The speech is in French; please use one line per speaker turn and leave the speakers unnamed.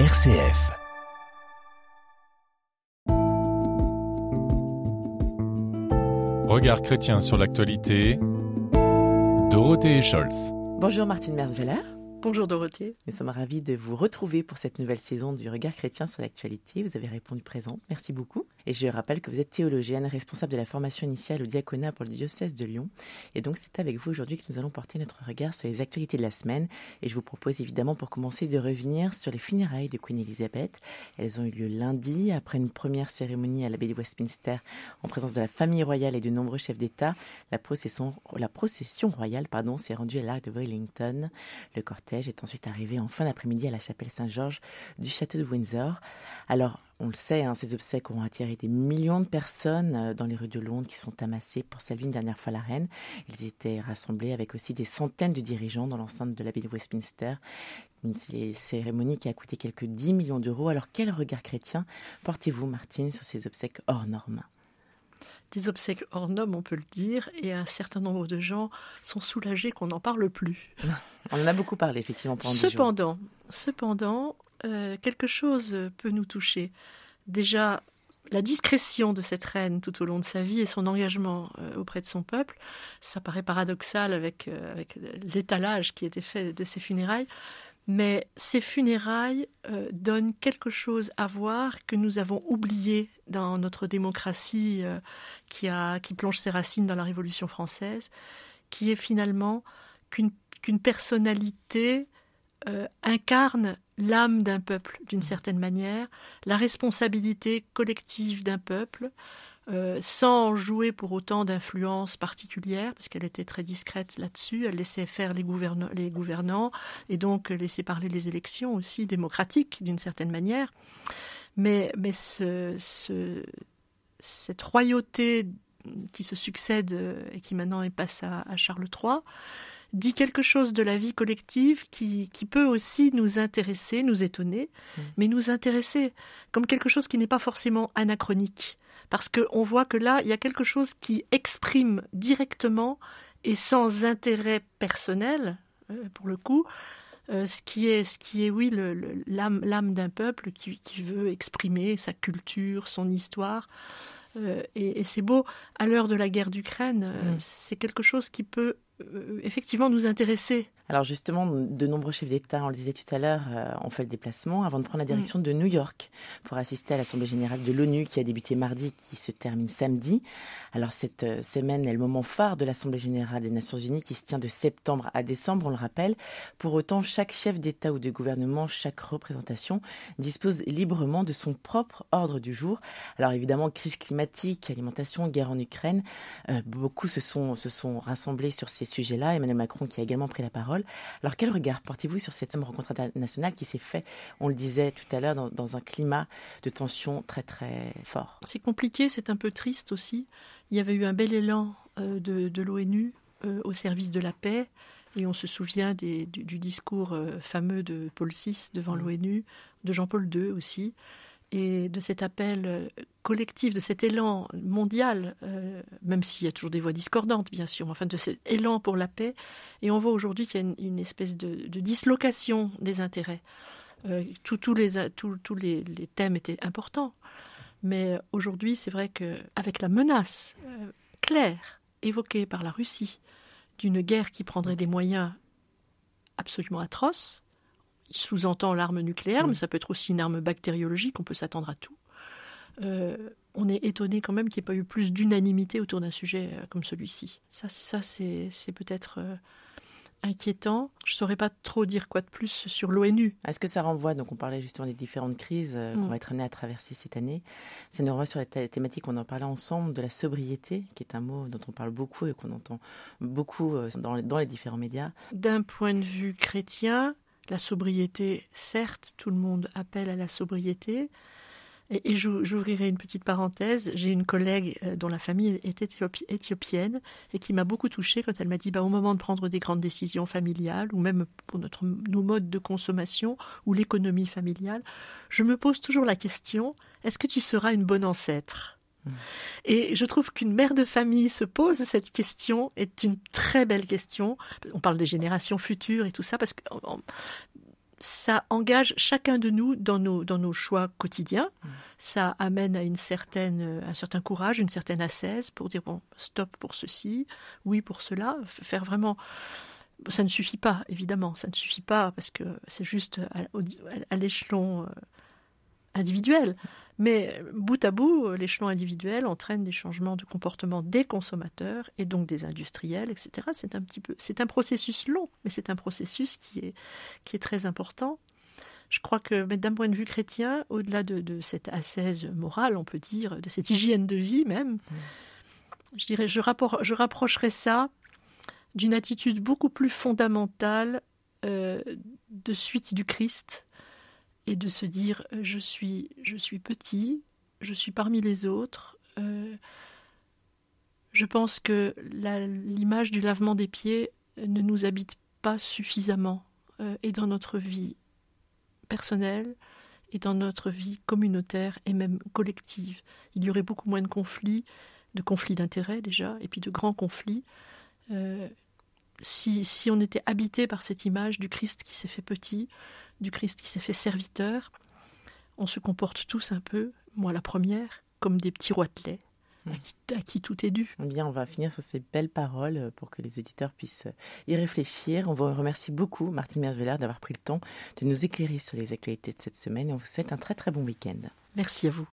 RCF.
Regard chrétien sur l'actualité. Dorothée Scholz.
Bonjour Martine Merzveller.
Bonjour Dorothée.
Nous sommes ravis de vous retrouver pour cette nouvelle saison du Regard chrétien sur l'actualité. Vous avez répondu présente. Merci beaucoup. Et je rappelle que vous êtes théologienne, responsable de la formation initiale au diaconat pour le diocèse de Lyon. Et donc c'est avec vous aujourd'hui que nous allons porter notre regard sur les actualités de la semaine. Et je vous propose évidemment pour commencer de revenir sur les funérailles de Queen Elizabeth. Elles ont eu lieu lundi après une première cérémonie à l'abbaye de Westminster en présence de la famille royale et de nombreux chefs d'État. La procession, royale pardon, s'est rendue à l'arc de Wellington. Le cortège est ensuite arrivé en fin d'après-midi à la chapelle Saint-Georges du château de Windsor. Alors, on le sait, hein, ces obsèques auront attiré des millions de personnes euh, dans les rues de Londres qui sont amassées pour saluer une dernière fois la reine. Ils étaient rassemblés avec aussi des centaines de dirigeants dans l'enceinte de l'abbaye de Westminster. Une cérémonie qui a coûté quelques 10 millions d'euros. Alors, quel regard chrétien portez-vous, Martine, sur ces obsèques hors normes?
Des obsèques hors normes, on peut le dire, et un certain nombre de gens sont soulagés qu'on n'en parle plus.
On en a beaucoup parlé, effectivement, pendant
cependant, Cependant, euh, quelque chose peut nous toucher. Déjà, la discrétion de cette reine tout au long de sa vie et son engagement euh, auprès de son peuple, ça paraît paradoxal avec, euh, l'étalage qui était fait de ses funérailles, mais ces funérailles donnent quelque chose à voir que nous avons oublié dans notre démocratie qui plonge ses racines dans la Révolution française, qui est finalement qu'une personnalité incarne l'âme d'un peuple, d'une certaine manière, la responsabilité collective d'un peuple, euh, sans jouer pour autant d'influence particulière, parce qu'elle était très discrète là-dessus, elle laissait faire les, les, gouvernants, et donc laissait parler les élections aussi démocratiques d'une certaine manière. Mais, mais ce, cette royauté qui se succède et qui maintenant est passée à Charles III, dit quelque chose de la vie collective qui, peut aussi nous intéresser, nous étonner, mm. mais nous intéresser comme quelque chose qui n'est pas forcément anachronique. Parce qu'on voit que là, il y a quelque chose qui exprime directement et sans intérêt personnel, euh, pour le coup, euh, ce qui est, ce qui est oui, l'âme d'un peuple qui, veut exprimer sa culture, son histoire. Euh, et, c'est beau, à l'heure de la guerre d'Ukraine, mm. c'est quelque chose qui peut euh, effectivement nous intéresser
alors justement, de nombreux chefs d'État, on le disait tout à l'heure, euh, ont fait le déplacement avant de prendre la direction de New York pour assister à l'Assemblée générale de l'ONU qui a débuté mardi, qui se termine samedi. Alors cette euh, semaine est le moment phare de l'Assemblée générale des Nations unies qui se tient de septembre à décembre, on le rappelle. Pour autant, chaque chef d'État ou de gouvernement, chaque représentation dispose librement de son propre ordre du jour. Alors évidemment, crise climatique, alimentation, guerre en Ukraine, euh, beaucoup se sont, se sont rassemblés sur ces sujets-là. Emmanuel Macron qui a également pris la parole alors quel regard portez-vous sur cette rencontre internationale qui s'est faite, on le disait tout à l'heure, dans, un climat de tension très très fort?
C'est compliqué, c'est un peu triste aussi. Il y avait eu un bel élan euh, de, l'ONU euh, au service de la paix. Et on se souvient du, discours euh, fameux de Paul VI devant mmh. l'ONU, de Jean-Paul II aussi et de cet appel euh, collectif, de cet élan mondial, euh, même s'il y a toujours des voix discordantes, bien sûr, enfin de cet élan pour la paix. Et on voit aujourd'hui qu'il y a une, espèce de, dislocation des intérêts. Euh, tous les, les, thèmes étaient importants, mais aujourd'hui, c'est vrai qu'avec la menace claire évoquée par la Russie d'une guerre qui prendrait des moyens absolument atroces, sous-entend l'arme nucléaire, mais ça peut être aussi une arme bactériologique, on peut s'attendre à tout. Euh, on est étonné quand même qu'il n'y ait pas eu plus d'unanimité autour d'un sujet euh, comme celui-ci. Ça, ça c'est, peut-être euh, inquiétant. Je ne saurais pas trop dire quoi de plus sur l'ONU.
Est-ce que ça renvoie, donc on parlait justement des différentes crises qu'on mm. va être amené à traverser cette année, ça nous renvoie sur la thématique, on en parlait ensemble, de la sobriété, qui est un mot dont on parle beaucoup et qu'on entend beaucoup dans dans les différents médias.
D'un point de vue chrétien, la sobriété, certes, tout le monde appelle à la sobriété. Et, j'ouvrirai une petite parenthèse. J'ai une collègue euh, dont la famille est éthiopienne et qui m'a beaucoup touchée quand elle m'a dit bah, au moment de prendre des grandes décisions familiales ou même pour nos modes de consommation ou l'économie familiale, je me pose toujours la question est-ce que tu seras une bonne ancêtre? Et je trouve qu'une mère de famille se pose cette question est une très belle question. On parle des générations futures et tout ça parce que ça engage chacun de nous dans nos, dans nos choix quotidiens. Mmh. Ça amène à une certaine, un certain courage, une certaine assaise pour dire bon, stop pour ceci, oui pour cela. Faire vraiment. Ça ne suffit pas, évidemment, ça ne suffit pas parce que c'est juste à, l'échelon euh, individuel. Mais bout à bout, l'échelon individuel entraîne des changements de comportement des consommateurs et donc des industriels, etc. C'est un petit peu, c'est un processus long, mais c'est un processus qui est, qui est très important. Je crois que, d'un point de vue chrétien, au-delà de, cette assaise morale, on peut dire, de cette hygiène de vie même, je dirais, je, je rapprocherais ça d'une attitude beaucoup plus fondamentale euh, de suite du Christ et de se dire euh, je suis, je suis petit, je suis parmi les autres. Euh, je pense que l'image du lavement des pieds ne nous habite pas suffisamment euh, et dans notre vie personnelle et dans notre vie communautaire et même collective. Il y aurait beaucoup moins de conflits, de conflits d'intérêts déjà, et puis de grands conflits. si, si on était habité par cette image du Christ qui s'est fait petit, du Christ qui s'est fait serviteur, on se comporte tous un peu, moi la première, comme des petits roitelets. À hmm. qui, à qui, tout est dû.
Bien, on va finir sur ces belles paroles pour que les auditeurs puissent y réfléchir. On vous remercie beaucoup, Martine Mersveller, d'avoir pris le temps de nous éclairer sur les actualités de cette semaine et on vous souhaite un très très bon week-end.
Merci à vous.